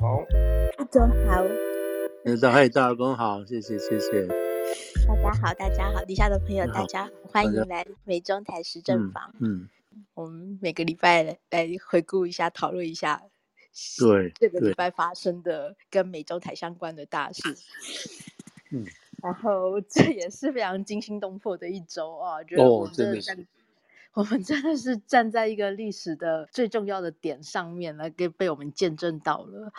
好，大总好，大嗨，大公好，谢谢谢谢。大家好，大家好，底下的朋友大家好，欢迎来美中台时政房。嗯，我们每个礼拜来回顾一下，讨论一下，对，这个礼拜发生的跟美中台相关的大事。嗯，然后这也是非常惊心动魄的一周啊，觉得哦，真的是。我们真的是站在一个历史的最重要的点上面来给被我们见证到了，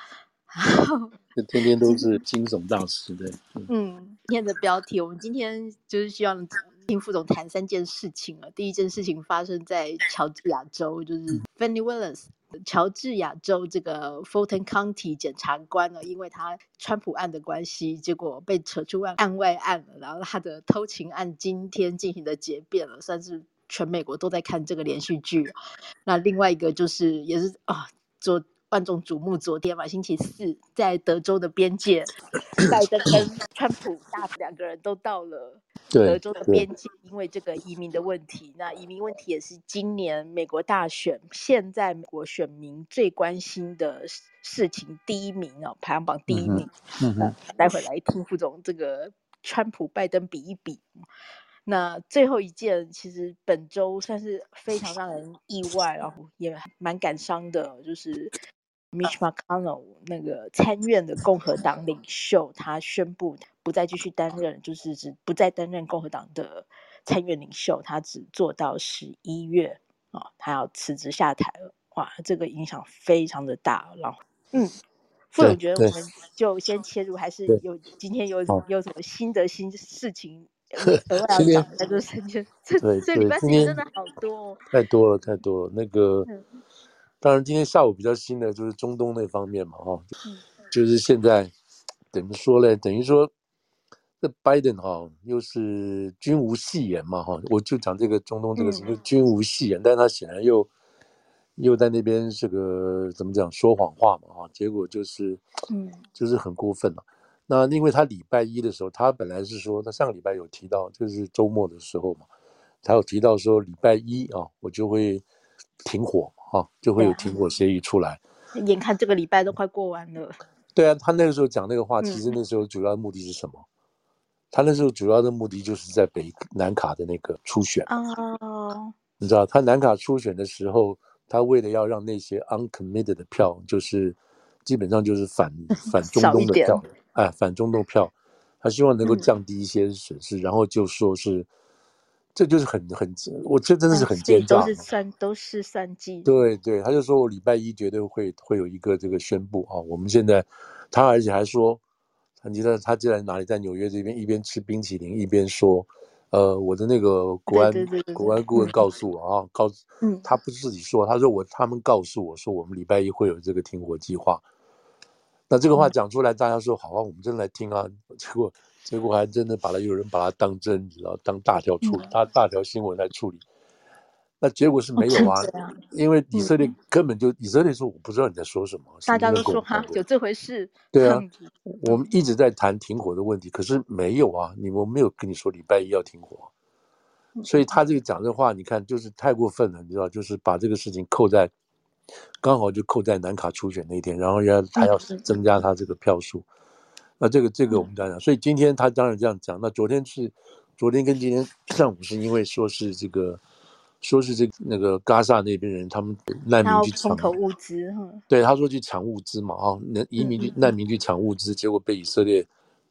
天天都是惊悚大师的。嗯，今天的标题，我们今天就是希望听副总谈三件事情了。第一件事情发生在乔治亚州，就是 Fani Willis，乔治亚州这个 Fulton County 检察官呢，因为他川普案的关系，结果被扯出案案外案了，然后他的偷情案今天进行的结辩了，算是。全美国都在看这个连续剧，那另外一个就是也是啊，昨万众瞩目，昨天嘛，星期四在德州的边界，拜登跟 川普大两个人都到了德州的边界，因为这个移民的问题。那移民问题也是今年美国大选现在美国选民最关心的事情第一名哦，排行榜第一名。嗯哼，待会来听副总这个川普拜登比一比。那最后一件，其实本周算是非常让人意外，然后也蛮感伤的，就是 Mitch McConnell 那个参院的共和党领袖，他宣布不再继续担任，就是只不再担任共和党的参院领袖，他只做到十一月啊，他要辞职下台了。哇，这个影响非常的大。然后，嗯，副总觉得我们就先切入，还是有今天有有什么新的新事情？今天 这这这礼拜事情真的好多，哦，太多了太多了。那个，当然今天下午比较新的就是中东那方面嘛，哈，就是现在怎么说呢？等于说这拜登哈又是军无戏言嘛，哈，我就讲这个中东这个什么军无戏言，但他显然又又在那边这个怎么讲说谎话嘛，哈，结果就是嗯，就是很过分了。那因为他礼拜一的时候，他本来是说，他上个礼拜有提到，就是周末的时候嘛，他有提到说礼拜一啊，我就会停火啊，就会有停火协议出来。眼看这个礼拜都快过完了。对啊，他那个时候讲那个话，其实那时候主要的目的是什么？嗯、他那时候主要的目的就是在北南卡的那个初选。哦。你知道，他南卡初选的时候，他为了要让那些 uncommitted 的票，就是基本上就是反 反中东的票。哎，反中东票，他希望能够降低一些损失，嗯、然后就说是，这就是很很，我这真的是很奸诈，都是算都是算计。对对，他就说我礼拜一绝对会会有一个这个宣布啊，我们现在，他而且还说，他记得他在哪里，在纽约这边一边吃冰淇淋一边说，呃，我的那个国安国安顾问告诉我啊，告诉，嗯，他不是自己说，他说我他们告诉我说我们礼拜一会有这个停火计划。那这个话讲出来，大家说好啊，我们真的来听啊。结果，结果还真的把它有人把它当真，你知道当大条处理，大大条新闻来处理。那结果是没有啊，因为以色列根本就以色列说我不知道你在说什么。大家都说哈，有这回事。对啊，我们一直在谈停火的问题，可是没有啊，你们没有跟你说礼拜一要停火，所以他这个讲这话，你看就是太过分了，你知道，就是把这个事情扣在。刚好就扣在南卡初选那一天，然后要他要增加他这个票数，那这个这个我们讲讲，所以今天他当然这样讲。那昨天是昨天跟今天上午是因为说是这个说是这个那个加萨那边人他们难民去抢物资，对，他说去抢物资嘛啊，那移民去难民去抢物资，结果被以色列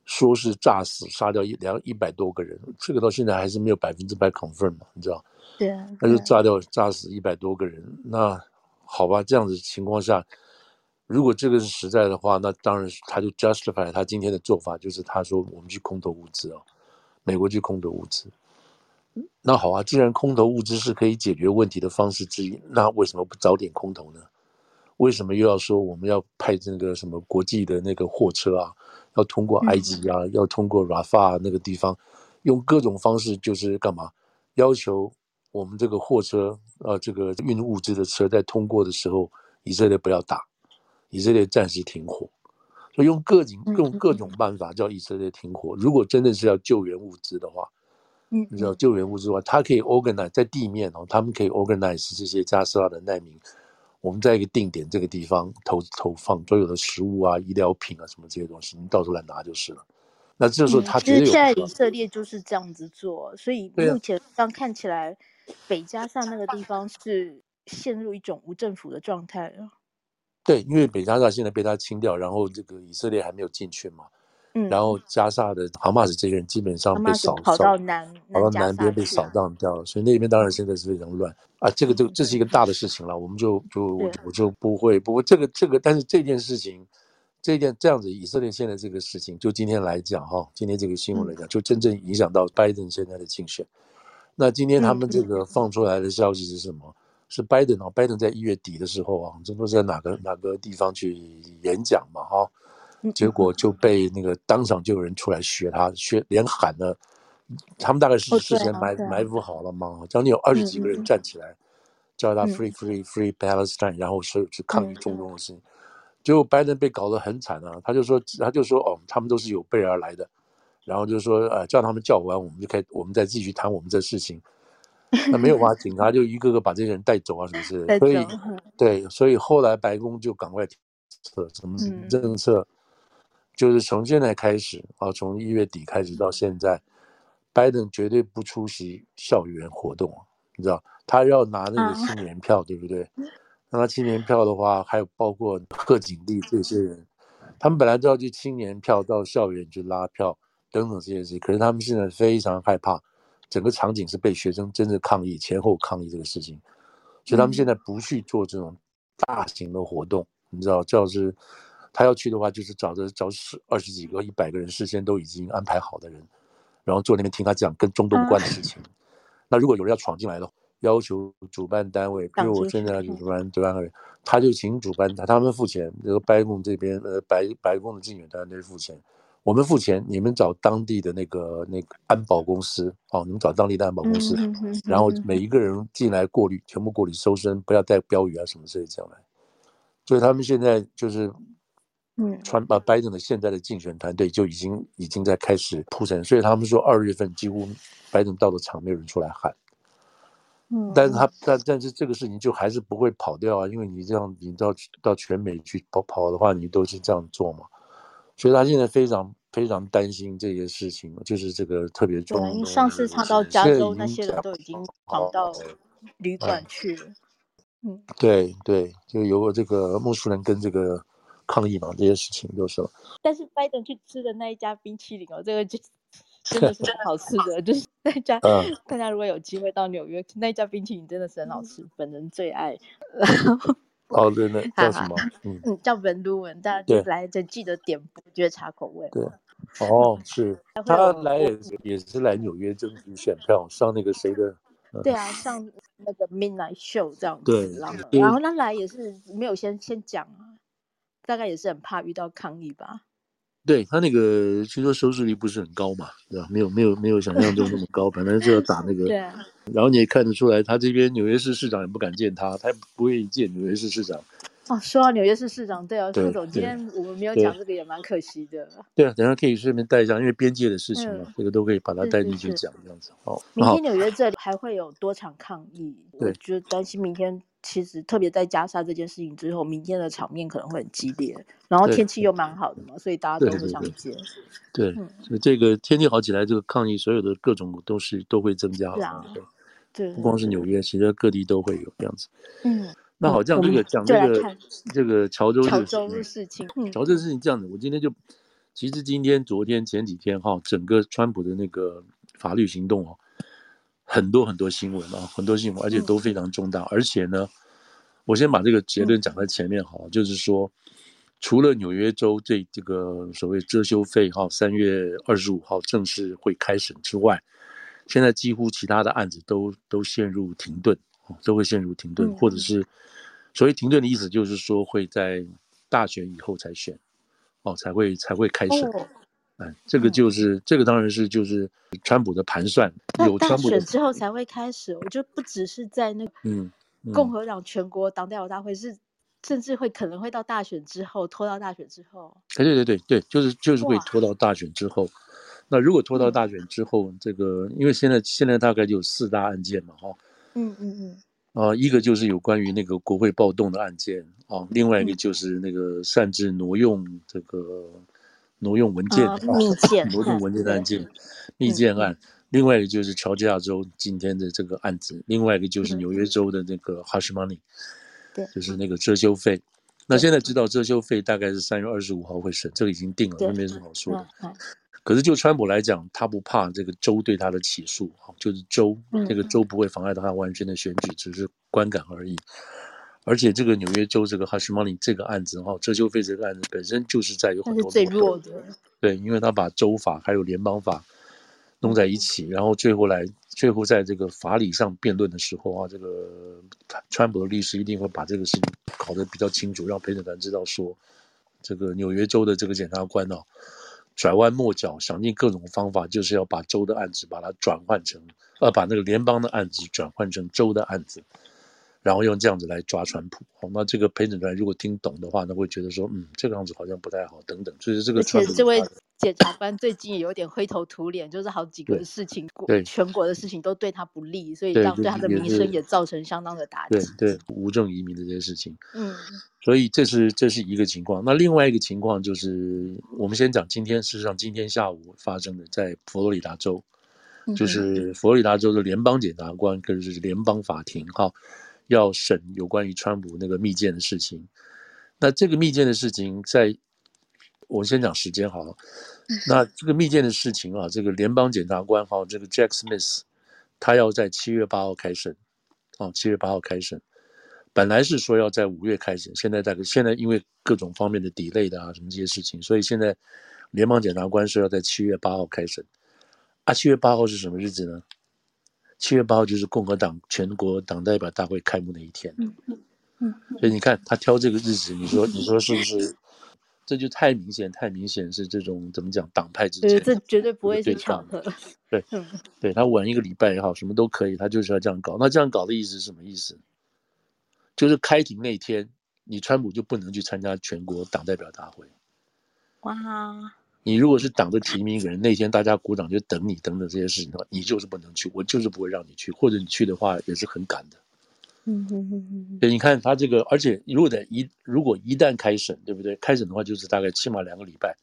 说是炸死杀掉一两一百多个人，这个到现在还是没有百分之百 confirm 嘛，你知道？对，他就炸掉炸死一百多个人，那。好吧，这样子情况下，如果这个是实在的话，那当然他就 justify 他今天的做法，就是他说我们去空投物资哦，美国去空投物资。那好啊，既然空投物资是可以解决问题的方式之一，那为什么不早点空投呢？为什么又要说我们要派那个什么国际的那个货车啊，要通过埃及啊，嗯、要通过 Rafah 那个地方，用各种方式就是干嘛？要求。我们这个货车，呃，这个运物资的车在通过的时候，以色列不要打，以色列暂时停火，所以用各种用各种办法叫以色列停火。如果真的是要救援物资的话，嗯，你知道救援物资的话，他可以 organize 在地面哦，他们可以 organize 这些加沙的难民我们在一个定点这个地方投投放所有的食物啊、医疗品啊什么这些东西，你到时候来拿就是了。那这时候他觉得、嗯、现在以色列就是这样子做，所以目前上看起来，北加萨那个地方是陷入一种无政府的状态了。对，因为北加萨现在被他清掉，然后这个以色列还没有进去嘛。嗯，然后加萨的哈马斯这些人基本上被扫跑到南跑到南边被扫荡掉了，所以那边当然现在是非常乱啊。这个就这是一个大的事情了，我们就就我我就不会不过这个这个，但是这件事情，这件这样子以色列现在这个事情，就今天来讲哈，今天这个新闻来讲，就真正影响到拜登现在的竞选。那今天他们这个放出来的消息是什么？是拜登啊，拜登在一月底的时候啊，这不是在哪个哪个地方去演讲嘛哈。结果就被那个当场就有人出来学他，学连喊了，他们大概是事先埋埋伏好了嘛，将近有二十几个人站起来，叫他 free free free Palestine，然后所有去抗议中东的事情。结果拜登被搞得很惨啊，他就说他就说哦，他们都是有备而来的，然后就说呃叫他们叫完，我们就开我们再继续谈我们这事情。那没有吧，警察就一个个把这些人带走啊，是不是？所以对，所以后来白宫就赶快策什么政策。就是从现在开始啊，从一月底开始到现在，拜登绝对不出席校园活动，你知道，他要拿那个青年票，对不对？那他青年票的话，还有包括贺锦丽这些人，他们本来都要去青年票到校园去拉票等等这些事情，可是他们现在非常害怕，整个场景是被学生真正抗议前后抗议这个事情，所以他们现在不去做这种大型的活动，你知道，就是。他要去的话，就是找着找十二十几个、一百个人事先都已经安排好的人，然后坐那边听他讲跟中东无关的事情。那如果有人要闯进来的话，要求主办单位，比如我现在主办主办人，他就请主办他他们付钱，这个白宫这边呃白白宫的竞选团队付钱，我们付钱，你们找当地的那个那个安保公司哦，你们找当地的安保公司，然后每一个人进来过滤，全部过滤搜身，不要带标语啊什么之类这样来。所以他们现在就是。嗯，川把拜登的现在的竞选团队就已经已经在开始铺陈，所以他们说二月份几乎拜登到了场没有人出来喊。嗯，但是他但但是这个事情就还是不会跑掉啊，因为你这样你到到全美去跑跑的话，你都是这样做嘛。所以他现在非常非常担心这些事情，就是这个特别重。因为上次他到加州，那些人都已经跑到旅馆去了。嗯，对对，就有这个穆斯林跟这个。抗议嘛，这些事情都是。但是拜登去吃的那一家冰淇淋哦，这个就真的是很好吃的，就是 那家。嗯。大家如果有机会到纽约，那家冰淇淋真的是很好吃，本人最爱。哦，对对，叫什么？嗯，叫 Van Leeuwen，大家就来就记得点觉得茶口味。对。哦，是。他来也是也是来纽约争取选票，上那个谁的？对啊，上那个 Midnight Show 这样子。对。然后他来也是没有先先讲啊。大概也是很怕遇到抗议吧。对他那个，听说收视率不是很高嘛，对吧？没有没有没有想象中那么高，本来就要打那个。对。然后你也看得出来，他这边纽约市市长也不敢见他，他也不愿意见纽约市市长。哦，说到纽约市市长，对啊，副总，今天我们没有讲这个，也蛮可惜的。对啊，等下可以顺便带一下，因为边界的事情嘛，这个都可以把它带进去讲，这样子。哦。明天纽约这里还会有多场抗议，我就担心明天。其实特别在加沙这件事情之后，明天的场面可能会很激烈，然后天气又蛮好的嘛，所以大家都会想接。对，所以这个天气好起来，这个抗议所有的各种都是都会增加。对，不光是纽约，其实各地都会有这样子。嗯，那好，这样这个讲这个这个潮州潮州的事情，潮州事情这样子，我今天就其实今天、昨天、前几天哈，整个川普的那个法律行动哦。很多很多新闻啊，很多新闻，而且都非常重大。嗯、而且呢，我先把这个结论讲在前面好，嗯、就是说，除了纽约州这这个所谓遮羞费哈，三月二十五号正式会开审之外，现在几乎其他的案子都都陷入停顿，都会陷入停顿，嗯、或者是所谓停顿的意思，就是说会在大选以后才选，哦，才会才会开审。哦哎，这个就是、嗯、这个，当然是就是川普的盘算。有川普的大选之后才会开始，我就不只是在那个嗯，共和党全国党代表大会，是甚至会可能会到大选之后拖到大选之后。哎，对对对对，就是就是会拖到大选之后。那如果拖到大选之后，嗯、这个因为现在现在大概就有四大案件嘛，哈、哦，嗯嗯嗯，啊，一个就是有关于那个国会暴动的案件啊，另外一个就是那个擅自挪用这个挪用文件、密 件、挪用文件的案件、密件案，另外一个就是乔治亚州今天的这个案子，另外一个就是纽约州的那个 Hush Money，对，就是那个遮羞费。那现在知道遮羞费大概是三月二十五号会审，这个已经定了，那没什么好说的。可是就川普来讲，他不怕这个州对他的起诉，就是州这个州不会妨碍到他完全的选举，只是观感而已。而且这个纽约州这个 Hush Money 这个案子哈，遮羞费这个案子本身就是在有很多最弱的，对，因为他把州法还有联邦法弄在一起，然后最后来最后在这个法理上辩论的时候啊，这个川普的律师一定会把这个事情搞得比较清楚，让陪审团知道说，这个纽约州的这个检察官呢。拐弯抹角，想尽各种方法，就是要把州的案子把它转换成，呃，把那个联邦的案子转换成州的案子，然后用这样子来抓川普。好，那这个陪审团如果听懂的话，那会觉得说，嗯，这个样子好像不太好，等等。就是这个，而且这位检察官最近也有点灰头土脸，就是好几个事情，对全国的事情都对他不利，所以让对他的名声也造成相当的打击。对对，无证移民的这些事情，嗯。所以这是这是一个情况，那另外一个情况就是，我们先讲今天，事实上今天下午发生的，在佛罗里达州，就是佛罗里达州的联邦检察官跟是联邦法庭哈，要审有关于川普那个密件的事情。那这个密件的事情在，在我先讲时间好了。那这个密件的事情啊，这个联邦检察官哈，这个 Jack Smith，他要在七月八号开审，啊，七月八号开审。本来是说要在五月开审，现在大概现在因为各种方面的 delay 的啊什么这些事情，所以现在联邦检察官是要在七月八号开审。啊，七月八号是什么日子呢？七月八号就是共和党全国党代表大会开幕那一天。嗯嗯嗯。所以你看他挑这个日子，你说你说是不是？这就太明显，太明显是这种怎么讲党派之间？对，这绝对不会是巧合。对，对他晚一个礼拜也好，什么都可以，他就是要这样搞。那这样搞的意思是什么意思？就是开庭那天，你川普就不能去参加全国党代表大会。哇！你如果是党的提名人，那天大家鼓掌就等你等等这些事情的话，你就是不能去，我就是不会让你去，或者你去的话也是很赶的。嗯嗯嗯嗯。对，你看他这个，而且如果在一如果一旦开审，对不对？开审的话就是大概起码两个礼拜。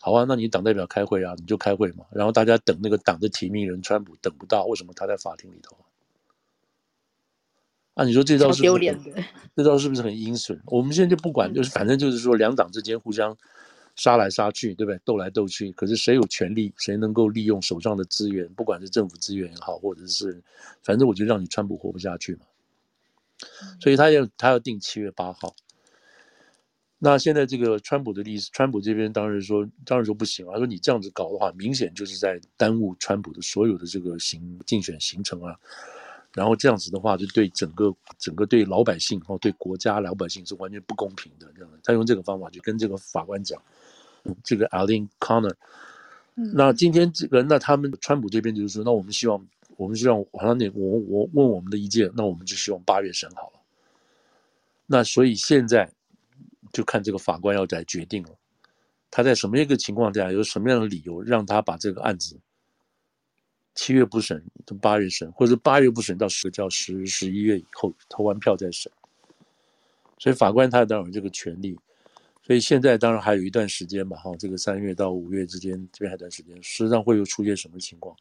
好啊，那你党代表开会啊，你就开会嘛，然后大家等那个党的提名人川普等不到，为什么他在法庭里头？啊，你说这招是不是很这招是不是很阴损？我们现在就不管，就是反正就是说两党之间互相杀来杀去，对不对？斗来斗去，可是谁有权利，谁能够利用手上的资源，不管是政府资源也好，或者是反正我就让你川普活不下去嘛。所以他要他要定七月八号。那现在这个川普的意思，川普这边当然说，当然说不行啊，说你这样子搞的话，明显就是在耽误川普的所有的这个行竞选行程啊。然后这样子的话，就对整个整个对老百姓哦，对国家老百姓是完全不公平的。这样，他用这个方法去跟这个法官讲，嗯、这个 Aileen Connor。那今天这个，那他们川普这边就是说，那我们希望，我们希望，好像那我我问我们的意见，那我们就希望八月审好了。那所以现在就看这个法官要来决定了，他在什么一个情况下，有什么样的理由让他把这个案子。七月不审，到八月审，或者八月不审到十叫十十一月以后投完票再审。所以法官他当然有这个权利。所以现在当然还有一段时间吧，哈，这个三月到五月之间这边还有段时间，实际上会又出现什么情况？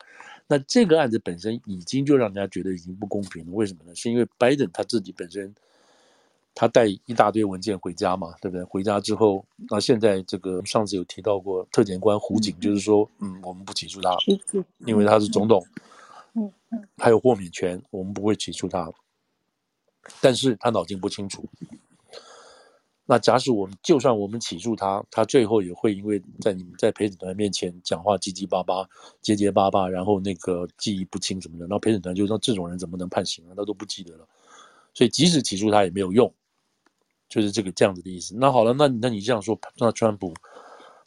那这个案子本身已经就让人家觉得已经不公平了。为什么呢？是因为拜登他自己本身。他带一大堆文件回家嘛，对不对？回家之后，那现在这个上次有提到过，特检官胡锦就是说，嗯，我们不起诉他，因为他是总统，嗯嗯，他有豁免权，我们不会起诉他。但是他脑筋不清楚。那假使我们就算我们起诉他，他最后也会因为在你们在陪审团面前讲话叽叽巴巴、结结巴巴，然后那个记忆不清什么的，然后陪审团就说这种人怎么能判刑呢？他都不记得了。所以即使起诉他也没有用。就是这个这样子的意思。那好了，那那你这样说，那川普，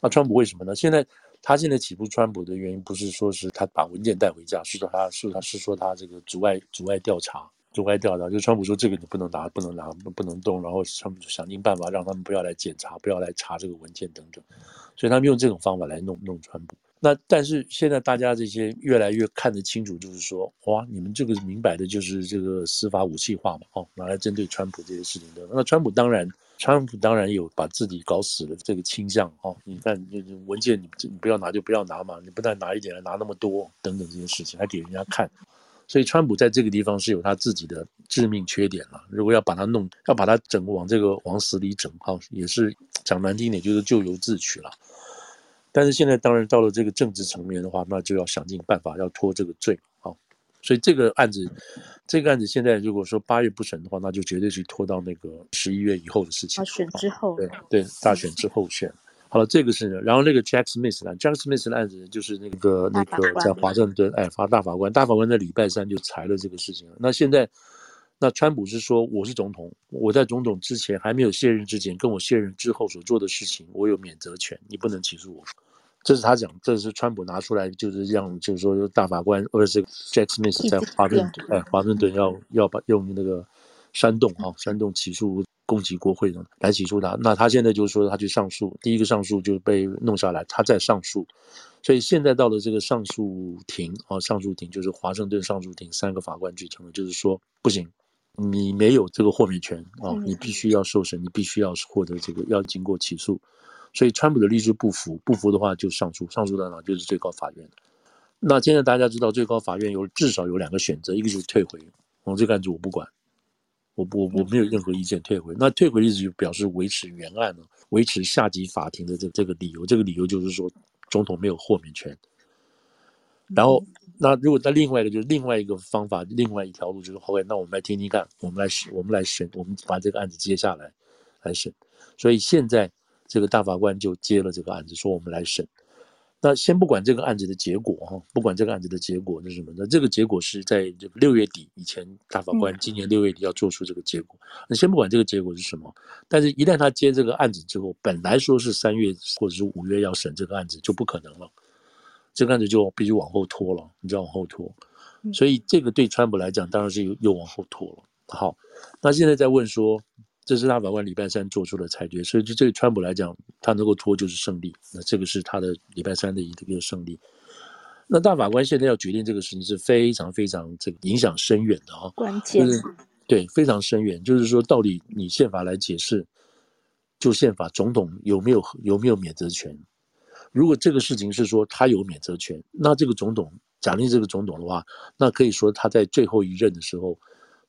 那川普为什么呢？现在他现在起诉川普的原因，不是说是他把文件带回家，是说他是他是说他这个阻碍阻碍调查，阻碍调查。就川普说这个你不能拿，不能拿，不能动，然后川普就想尽办法让他们不要来检查，不要来查这个文件等等。所以他们用这种方法来弄弄川普。那但是现在大家这些越来越看得清楚，就是说，哇，你们这个明摆的就是这个司法武器化嘛，哦，拿来针对川普这些事情的。那川普当然，川普当然有把自己搞死了这个倾向，哦，你看文件你你不要拿就不要拿嘛，你不但拿一点，还拿那么多，等等这些事情还给人家看，所以川普在这个地方是有他自己的致命缺点了。如果要把他弄，要把他整往这个往死里整，哈，也是讲难听点，就是咎由自取了。但是现在当然到了这个政治层面的话，那就要想尽办法要脱这个罪啊。所以这个案子，这个案子现在如果说八月不审的话，那就绝对是拖到那个十一月以后的事情。大选之后，对对，大选之后选。好了，这个是，然后那个 Jack Smith 呢，Jack Smith 的案子就是那个那个在华盛顿，哎，发大法官，大法官在礼拜三就裁了这个事情了。那现在。那川普是说，我是总统，我在总统之前还没有卸任之前，跟我卸任之后所做的事情，我有免责权，你不能起诉我。这是他讲，这是川普拿出来，就是让，就是说大法官，或者是 Jack Smith 在华盛顿，哎，华盛顿要要把用那个煽动哈，煽动起诉攻击国会的来起诉他。那他现在就是说他去上诉，第一个上诉就被弄下来，他再上诉，所以现在到了这个上诉庭啊，上诉庭就是华盛顿上诉庭三个法官组成的，就是说不行。你没有这个豁免权啊，你必须要受审，你必须要获得这个要经过起诉，所以川普的律师不服，不服的话就上诉，上诉到哪就是最高法院。那现在大家知道最高法院有至少有两个选择，一个就是退回，我这个案子我不管，我不我没有任何意见退回。那退回的意思就表示维持原案了，维持下级法庭的这这个理由，这个理由就是说总统没有豁免权，然后。那如果在另外一个就是另外一个方法，另外一条路就是，OK，那我们来听听看，我们来审，我们来审，我们把这个案子接下来来审。所以现在这个大法官就接了这个案子，说我们来审。那先不管这个案子的结果哈，不管这个案子的结果是什么，那这个结果是在这个六月底以前，大法官今年六月底要做出这个结果。那先不管这个结果是什么，但是一旦他接这个案子之后，本来说是三月或者是五月要审这个案子，就不可能了。这个案子就必须往后拖了，你知道往后拖，所以这个对川普来讲当然是又又往后拖了。好，那现在在问说，这是大法官礼拜三做出的裁决，所以就对川普来讲，他能够拖就是胜利。那这个是他的礼拜三的一个胜利。那大法官现在要决定这个事情是非常非常这个影响深远的啊，关键、就是、对非常深远，就是说到底你宪法来解释，就宪法总统有没有有没有免责权？如果这个事情是说他有免责权，那这个总统，假定这个总统的话，那可以说他在最后一任的时候，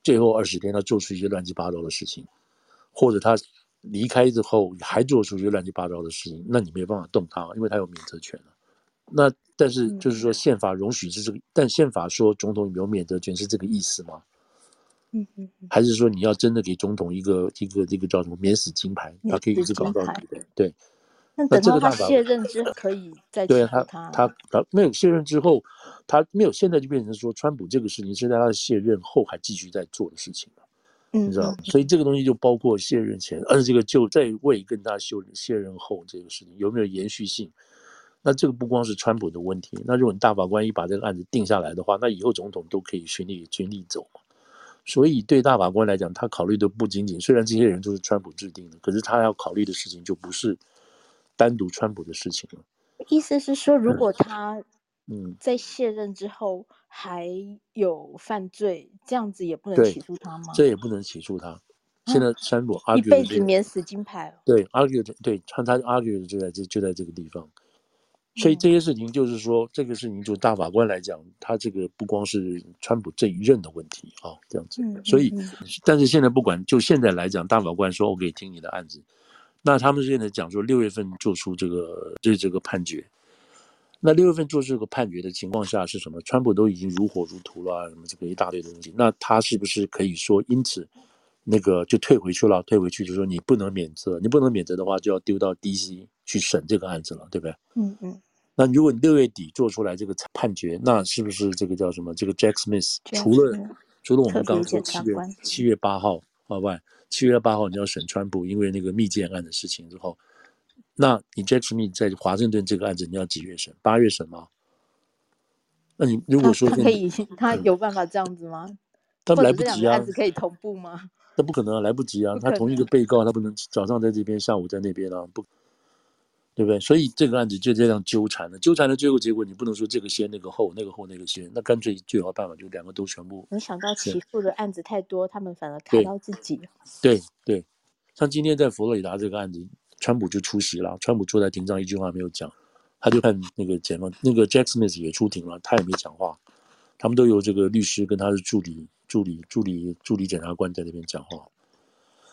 最后二十天他做出一些乱七八糟的事情，或者他离开之后还做出一些乱七八糟的事情，那你没有办法动他，因为他有免责权了。那但是就是说宪法容许是这个，但宪法说总统有免责权是这个意思吗？嗯嗯，还是说你要真的给总统一个一个这个叫什么免死金牌，他可以一直搞到底的？对。那等到他卸任之后，可以再对他他没有卸任之后，他没有现在就变成说，川普这个事情是在他卸任后还继续在做的事情你知道，所以这个东西就包括卸任前，而这个就在位跟他修卸任后这个事情有没有延续性？那这个不光是川普的问题，那如果你大法官一把这个案子定下来的话，那以后总统都可以循例循例走嘛。所以对大法官来讲，他考虑的不仅仅虽然这些人都是川普制定的，可是他要考虑的事情就不是。单独川普的事情了，意思是说，如果他嗯在卸任之后还有犯罪，嗯、这样子也不能起诉他吗？这也不能起诉他。现在川普 argue 一辈子免死金牌。对，argue 对，他他 argue 就在这就在这个地方。所以这些事情就是说，嗯、这个事情就大法官来讲，他这个不光是川普这一任的问题啊，这样子。嗯、所以，嗯、但是现在不管就现在来讲，大法官说我可以听你的案子。那他们现在讲说六月份做出这个对这个判决，那六月份做这个判决的情况下是什么？川普都已经如火如荼了，什么这个一大堆的东西，那他是不是可以说因此那个就退回去了？退回去就说你不能免责，你不能免责的话就要丢到 D.C. 去审这个案子了，对不对？嗯嗯。那如果你六月底做出来这个判决，那是不是这个叫什么？这个 Jack Smith 除了除了我们刚刚说七月七月八号好外。七月八号你要审川普，因为那个密件案的事情之后，那你 Jack Smith 在华盛顿这个案子你要几月审？八月审吗？那你如果说他，他可以，他有办法这样子吗？他来不及啊。案子可以同步吗？那不可能啊，来不及啊。他同一个被告，他不能早上在这边，下午在那边啊，不。对不对？所以这个案子就这样纠缠了，纠缠的最后结果，你不能说这个先那个后，那个后那个先，那干脆最好办法就两个都全部。没想到起诉的案子太多，他们反而卡到自己。对对，像今天在佛罗里达这个案子，川普就出席了，川普坐在庭上一句话没有讲，他就看那个检方，那个 Jack Smith 也出庭了，他也没讲话，他们都有这个律师跟他的助理、助理、助理、助理检察官在那边讲话，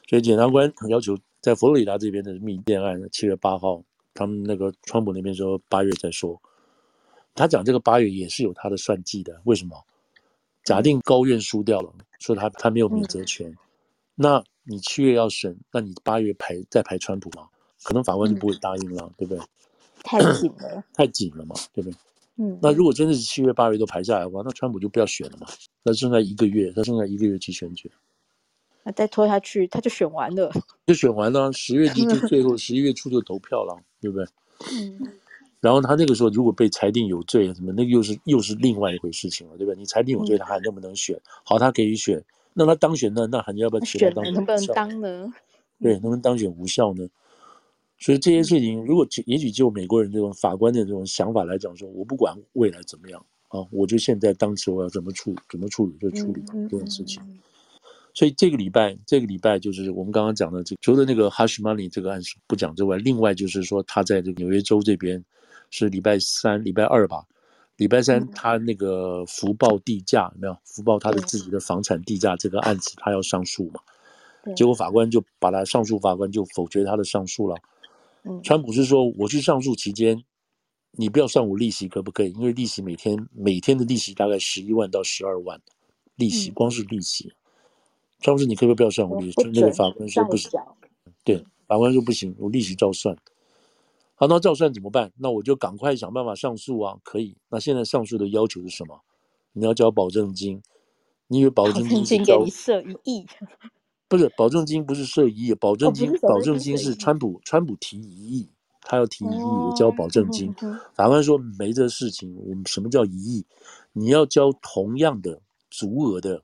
所以检察官要求在佛罗里达这边的密电案七月八号。他们那个川普那边说八月再说，他讲这个八月也是有他的算计的。为什么？假定高院输掉了，说他他没有免责权，那你七月要审，那你八月排再排川普嘛？可能法官就不会答应了，对不对？太紧了，太紧了嘛，对不对？嗯。那如果真的是七月八月都排下来的话，那川普就不要选了嘛？那剩下一个月，他剩下一个月去选举。那再拖下去，他就选完了，就选完了。十月底就 最后十一月初就投票了，对不对？嗯。然后他那个时候如果被裁定有罪，什么那个又是又是另外一回事情了，对不对？你裁定有罪，他还能不能选？好，他可以选。那他当选呢？那还要不要选？选能不能当呢？对，能不能当选无效呢？所以这些事情，如果也许就美国人这种法官的这种想法来讲，说我不管未来怎么样啊，我就现在当时我要怎么处怎么处理就处理这种事情。所以这个礼拜，这个礼拜就是我们刚刚讲的，这除了那个 Hush Money 这个案子不讲之外，另外就是说他在这个纽约州这边是礼拜三、礼拜二吧，礼拜三他那个福报地价有没有？福报他的自己的房产地价这个案子，他要上诉嘛？结果法官就把他上诉法官就否决他的上诉了。川普是说，我去上诉期间，你不要算我利息可不可以？因为利息每天每天的利息大概十一万到十二万，利息光是利息。川普说你可不可以不要算我利息？那个法官说不行。对，法官说不行，我利息照算。好，那照算怎么办？那我就赶快想办法上诉啊！可以。那现在上诉的要求是什么？你要交保证金。你以为保证金？给你设一亿？不是，保证金不是设一亿，保证金保证金是川普川普提一亿，他要提一亿，我交保证金。法官说没这事情，我们什么叫一亿？你要交同样的足额的。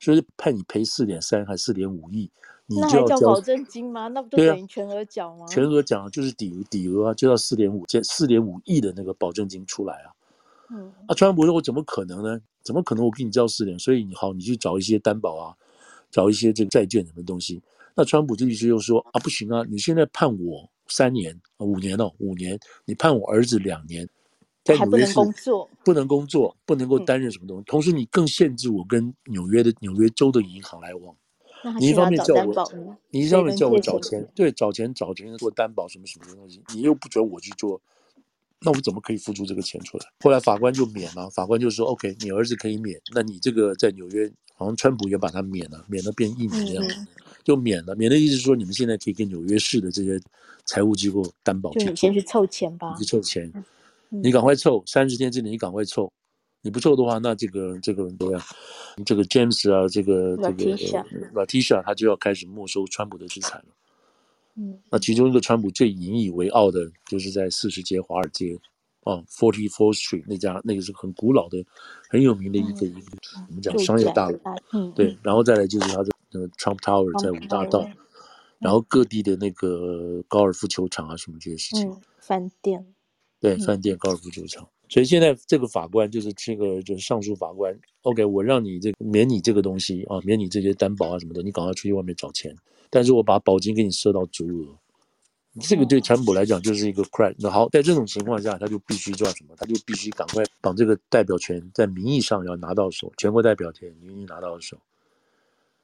所以判你赔四点三还是四点五亿，你就要交，交保证金吗？那不就等于全额缴吗？啊、全额缴就是底底额啊，就要四点五，这四点五亿的那个保证金出来啊。嗯，啊，川普说我怎么可能呢？怎么可能我给你交四点？所以你好，你去找一些担保啊，找一些这个债券什么东西。那川普这律师又说啊，不行啊，你现在判我三年啊，五年哦，五年，你判我儿子两年。在纽约市不能工作，不能工作，不能够担任什么东西。嗯、同时，你更限制我跟纽约的纽约州的银行来往。你一方面叫我，你一方面叫我找钱，对，找钱找钱做担保什么什么东西，你又不准我去做，那我怎么可以付出这个钱出来？后来法官就免了，法官就说：“OK，你儿子可以免，那你这个在纽约，好像川普也把他免了，免了变一年这样子，嗯、就免了。免的意思是说，你们现在可以跟纽约市的这些财务机构担保钱，就你先去凑钱吧，你去凑钱。嗯”你赶快凑，三十天之内你赶快凑，你不凑的话，那这个这个怎么样？这个 James 啊，这个这个 Latisha，他就要开始没收川普的资产了。嗯，那其中一个川普最引以为傲的，就是在四十街华尔街，哦，Forty Fourth Street 那家那个是很古老的、很有名的一个一个我们讲商业大楼。嗯，对，然后再来就是他的那个 Trump Tower 在五大道，然后各地的那个高尔夫球场啊什么这些事情，饭店。对，饭店、高尔夫球场，所以现在这个法官就是这个就是上诉法官，OK，我让你这个免你这个东西啊，免你这些担保啊什么的，你赶快出去外面找钱，但是我把保金给你设到足额，这个对川普来讲就是一个 crack。那好，在这种情况下，他就必须做什么？他就必须赶快把这个代表权在名义上要拿到手，全国代表权名义拿到手。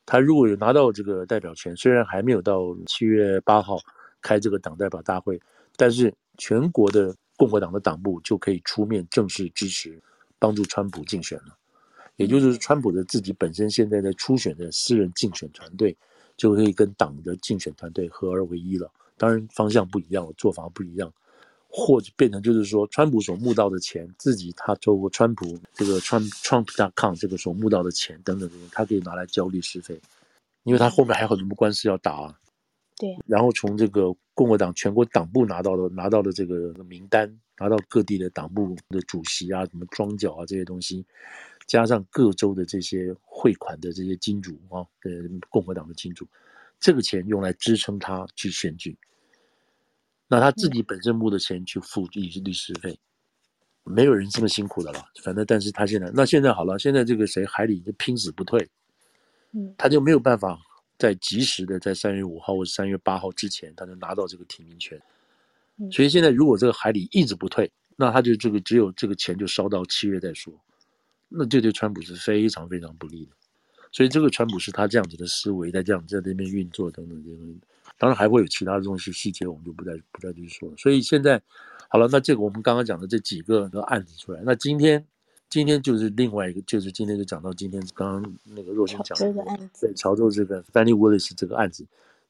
他如果有拿到这个代表权，虽然还没有到七月八号开这个党代表大会，但是全国的。共和党的党部就可以出面正式支持，帮助川普竞选了。也就是川普的自己本身现在在初选的私人竞选团队，就可以跟党的竞选团队合而为一了。当然方向不一样，做法不一样，或者变成就是说，川普所募到的钱，自己他透过川普这个 Trump Trump.com 这个所募到的钱等等等等，他可以拿来交律师费，因为他后面还有很多官司要打啊。对，然后从这个共和党全国党部拿到的拿到的这个名单，拿到各地的党部的主席啊，什么庄脚啊这些东西，加上各州的这些汇款的这些金主啊，呃，共和党的金主，这个钱用来支撑他去选举。那他自己本身募的钱去付律律师费，没有人这么辛苦的了。反正，但是他现在，那现在好了，现在这个谁海里就拼死不退，嗯，他就没有办法在及时的在三月五号或者三月八号之前，他能拿到这个提名权。所以现在如果这个海里一直不退，那他就这个只有这个钱就烧到七月再说，那这对川普是非常非常不利的。所以这个川普是他这样子的思维，在这样在那边运作等等这些东西。当然还会有其他的东西细节，我们就不再不再去说了。所以现在好了，那这个我们刚刚讲的这几个的案子出来，那今天今天就是另外一个，就是今天就讲到今天刚刚那个若星讲的案子，对，乔州这个 Fanny Willis 这个案子，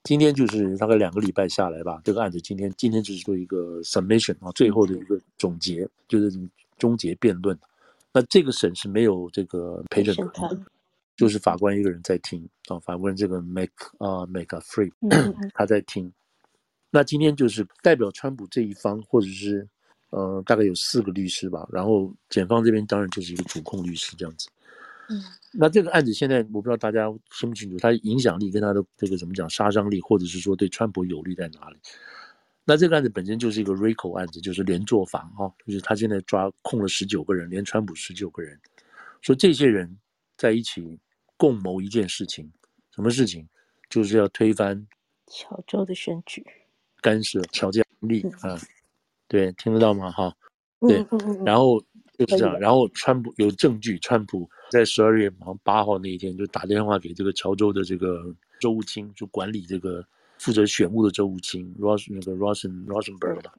今天就是大概两个礼拜下来吧，这个案子今天今天就是做一个 submission 啊，最后的一个总结，就是终结辩论。那这个审是没有这个陪审团。就是法官一个人在听啊，法官这个 Make 啊 McAfee 他在听。那今天就是代表川普这一方，或者是呃大概有四个律师吧，然后检方这边当然就是一个主控律师这样子。嗯，那这个案子现在我不知道大家清不清楚，它影响力跟它的这个怎么讲杀伤力，或者是说对川普有利在哪里？那这个案子本身就是一个 RICO 案子，就是连坐法啊，就是他现在抓控了十九个人，连川普十九个人，说这些人在一起。共谋一件事情，什么事情？就是要推翻乔州的选举，干涉乔治亚利啊，对，听得到吗？哈，对，嗯嗯嗯、然后就是这样，然后川普有证据，川普在十二月好像八号那一天就打电话给这个乔州的这个州务卿，就管理这个负责选务的州务卿 Ros 那个 Rosen Rosenberg 吧，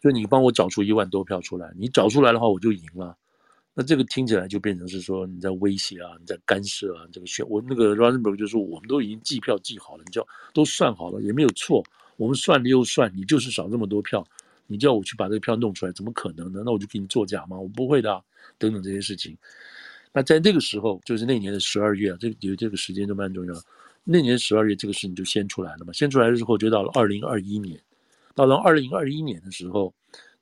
就你帮我找出一万多票出来，你找出来的话我就赢了。那这个听起来就变成是说你在威胁啊，你在干涉啊，这个选我那个 Rosenberg 就说我们都已经计票计好了，你叫都算好了也没有错，我们算了又算，你就是少这么多票，你叫我去把这个票弄出来，怎么可能呢？那我就给你作假吗？我不会的，等等这些事情。那在那个时候，就是那年的十二月啊，这个有这个时间就蛮重要。那年十二月这个事情就先出来了嘛，先出来的时候就到了二零二一年，到了二零二一年的时候。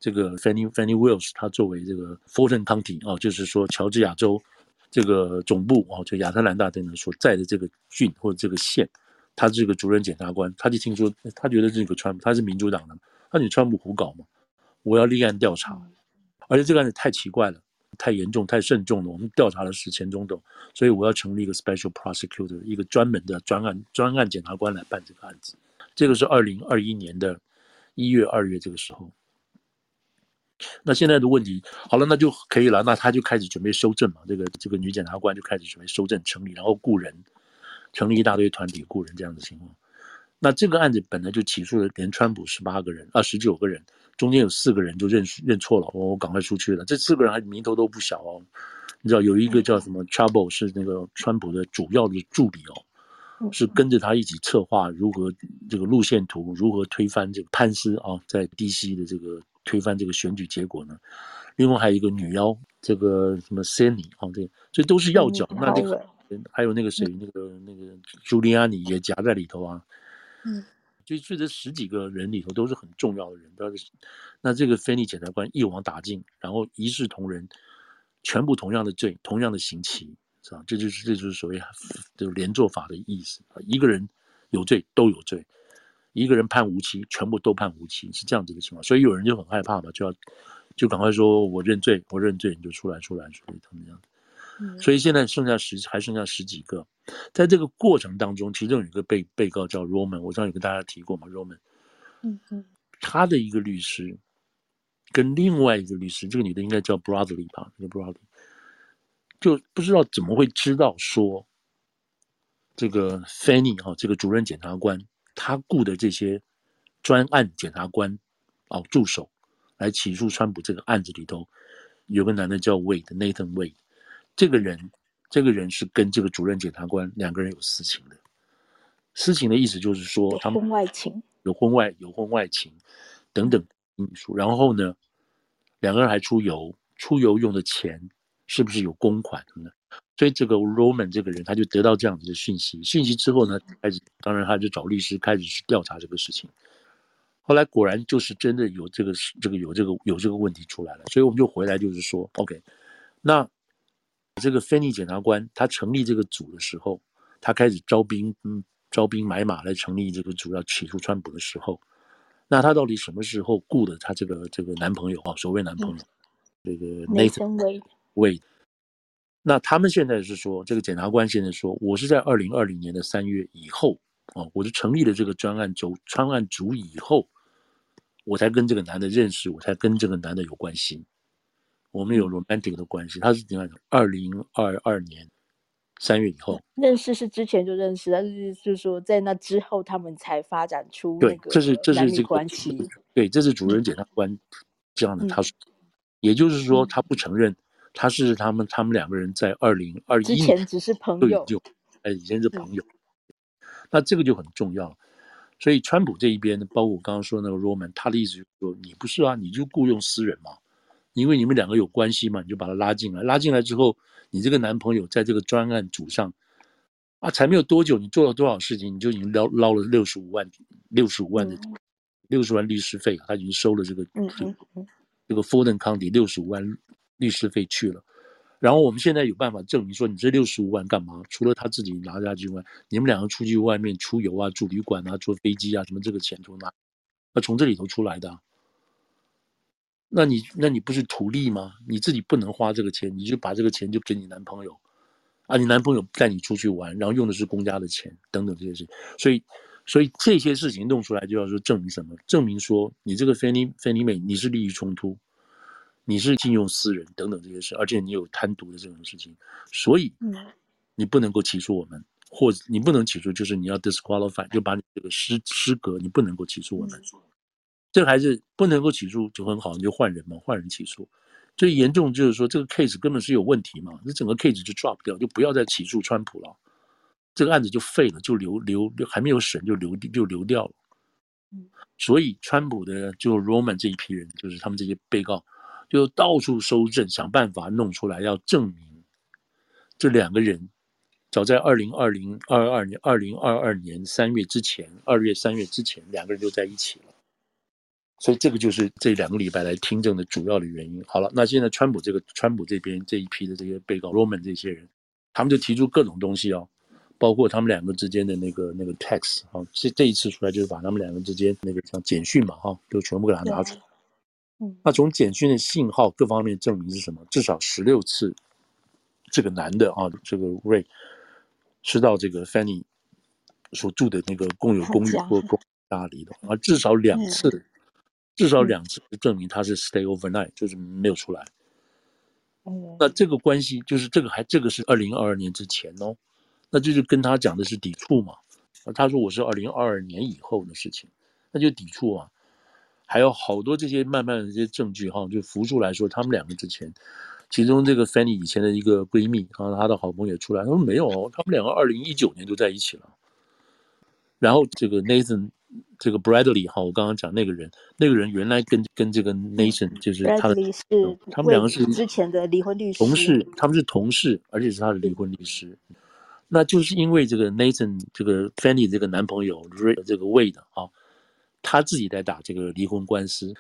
这个 Fannie Fannie Willis，他作为这个 Fulton County 啊，就是说乔治亚州这个总部啊，就亚特兰大等等所在的这个郡或者这个县，他这个主任检察官，他就听说，他觉得这个川普他是民主党的，那你川普胡搞嘛，我要立案调查，而且这个案子太奇怪了，太严重，太慎重了，我们调查的是前总统，所以我要成立一个 Special Prosecutor，一个专门的专案专案检察官来办这个案子。这个是二零二一年的一月、二月这个时候。那现在的问题好了，那就可以了。那他就开始准备收证嘛。这个这个女检察官就开始准备收证成立，然后雇人，成立一大堆团体雇人这样的情况。那这个案子本来就起诉了连川普十八个人啊，十九个人，中间有四个人就认认错了，我、哦、赶快出去了。这四个人还名头都不小哦。你知道有一个叫什么 Trouble 是那个川普的主要的助理哦，是跟着他一起策划如何这个路线图，如何推翻这个潘斯啊，在 DC 的这个。推翻这个选举结果呢？另外还有一个女妖，这个什么 Sandy 啊，这这都是要角。嗯、那这个还有那个谁，嗯、那个那个朱利安尼也夹在里头啊。嗯，就就这十几个人里头都是很重要的人。但是那这个 Fannie 检察官一网打尽，然后一视同仁，全部同样的罪，同样的刑期，是吧？这就是这就是所谓这个连坐法的意思啊。一个人有罪都有罪。一个人判无期，全部都判无期，是这样子的情况，所以有人就很害怕嘛，就要就赶快说，我认罪，我认罪，你就出来，出来，出来，他们这样。嗯，所以现在剩下十，还剩下十几个，在这个过程当中，其中有一个被被告叫 Roman，我上次有跟大家提过嘛，Roman，嗯嗯，他的一个律师跟另外一个律师，这个女的应该叫 Broadley 吧，那个 Broadley，就不知道怎么会知道说这个 Fanny 哈，这个主任检察官。他雇的这些专案检察官哦，助手来起诉川普这个案子里头，有个男的叫 Wade，Nathan Wade，这个人，这个人是跟这个主任检察官两个人有私情的。私情的意思就是说，他们婚外情，有婚外有婚外情等等因素。然后呢，两个人还出游，出游用的钱是不是有公款呢？所以这个 Roman 这个人，他就得到这样子的讯息。讯息之后呢，开始当然他就找律师开始去调查这个事情。后来果然就是真的有这个这个有这个有这个问题出来了。所以我们就回来就是说，OK，那这个 Fannie 检察官他成立这个组的时候，他开始招兵，嗯，招兵买马来成立这个组要起诉川普的时候，那他到底什么时候雇的他这个这个男朋友啊？所谓男朋友，嗯、这个 Nathan Wade。那他们现在是说，这个检察官现在说，我是在二零二零年的三月以后啊，我就成立了这个专案组，专案组以后，我才跟这个男的认识，我才跟这个男的有关系，我们有 romantic 的关系。他是怎样的？二零二二年三月以后认识，是之前就认识，但是就是说在那之后，他们才发展出对，这是这是这个关系。对，这是主任检察官这样的，他说，也就是说，他不承认。他是他们，他们两个人在二零二一年之前只是朋友，就哎，以前是朋友。那这个就很重要。所以川普这一边，包括我刚刚说那个 Roman，他的意思就是说，你不是啊，你就雇佣私人嘛，因为你们两个有关系嘛，你就把他拉进来。拉进来之后，你这个男朋友在这个专案组上啊，才没有多久，你做了多少事情，你就已经捞捞了六十五万，六十五万的六十万律师费，他已经收了这个嗯嗯这个 f o r d o n County 六十五万。律师费去了，然后我们现在有办法证明说，你这六十五万干嘛？除了他自己拿下去外，你们两个出去外面出游啊、住旅馆啊、坐飞机啊，什么这个钱从哪？那从这里头出来的。那你那你不是图利吗？你自己不能花这个钱，你就把这个钱就给你男朋友，啊，你男朋友带你出去玩，然后用的是公家的钱等等这些事，所以所以这些事情弄出来就要说证明什么？证明说你这个菲尼菲尼美你是利益冲突。你是信用私人等等这些事，而且你有贪渎的这种事情，所以，你不能够起诉我们，或者你不能起诉，就是你要 disqualify，就把你这个失失格，你不能够起诉我们。这孩子不能够起诉就很好，你就换人嘛，换人起诉。最严重就是说这个 case 根本是有问题嘛，这整个 case 就 drop 掉，就不要再起诉川普了，这个案子就废了，就留留还没有审就留就流掉了。所以川普的就 Roman 这一批人，就是他们这些被告。就到处搜证，想办法弄出来，要证明这两个人早在二零二零二二年、二零二二年三月之前，二月、三月之前，两个人就在一起了。所以这个就是这两个礼拜来听证的主要的原因。好了，那现在川普这个川普这边这一批的这些被告，Roman 这些人，他们就提出各种东西哦，包括他们两个之间的那个那个 text 哈，这这一次出来就是把他们两个之间那个像简讯嘛哈，就全部给他拿出来。那从简讯的信号各方面证明是什么？至少十六次，这个男的啊，这个 Ray 是到这个 Fanny 所住的那个共有公寓或公家里的，啊，至少两次，至少两次证明他是 stay overnight，就是没有出来。那这个关系就是这个还这个是二零二二年之前哦，那就是跟他讲的是抵触嘛。他说我是二零二二年以后的事情，那就抵触啊。还有好多这些慢慢的这些证据哈，就浮出来说他们两个之前，其中这个 Fanny 以前的一个闺蜜啊，她的好朋友也出来，他说没有，他们两个二零一九年就在一起了。然后这个 Nathan，这个 Bradley 哈，我刚刚讲那个人，那个人原来跟跟这个 Nathan 就是他的，是他们两个是之前的离婚律师同事，他们是同事，而且是他的离婚律师。那就是因为这个 Nathan 这个 Fanny 这个男朋友 Ray 这个 Wade 啊。他自己在打这个离婚官司，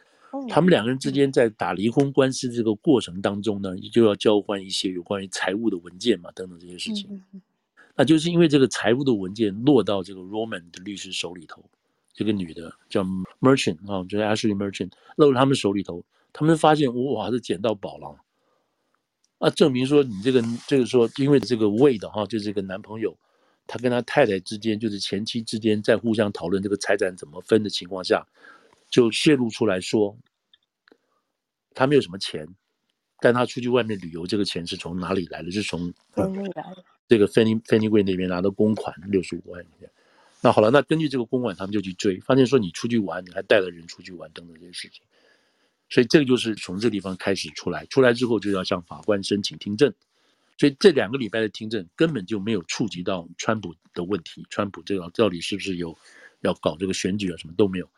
他们两个人之间在打离婚官司这个过程当中呢，就要交换一些有关于财务的文件嘛，等等这些事情。那就是因为这个财务的文件落到这个 Roman 的律师手里头，这个女的叫 Merchant 啊，就是 Ashley Merchant 落到他们手里头，他们发现哇，是捡到宝了。啊，证明说你这个这个说，因为这个 Wade 哈，就是这个男朋友。他跟他太太之间，就是前妻之间，在互相讨论这个财产怎么分的情况下，就泄露出来说，他没有什么钱，但他出去外面旅游，这个钱是从哪里来的？是从？这个 Fannie Fannie Mae 那边拿的公款六十五万。那好了，那根据这个公款，他们就去追，发现说你出去玩，你还带了人出去玩，等等这些事情。所以这个就是从这个地方开始出来，出来之后就要向法官申请听证。所以这两个礼拜的听证根本就没有触及到川普的问题，川普这个到底是不是有要搞这个选举啊？什么都没有。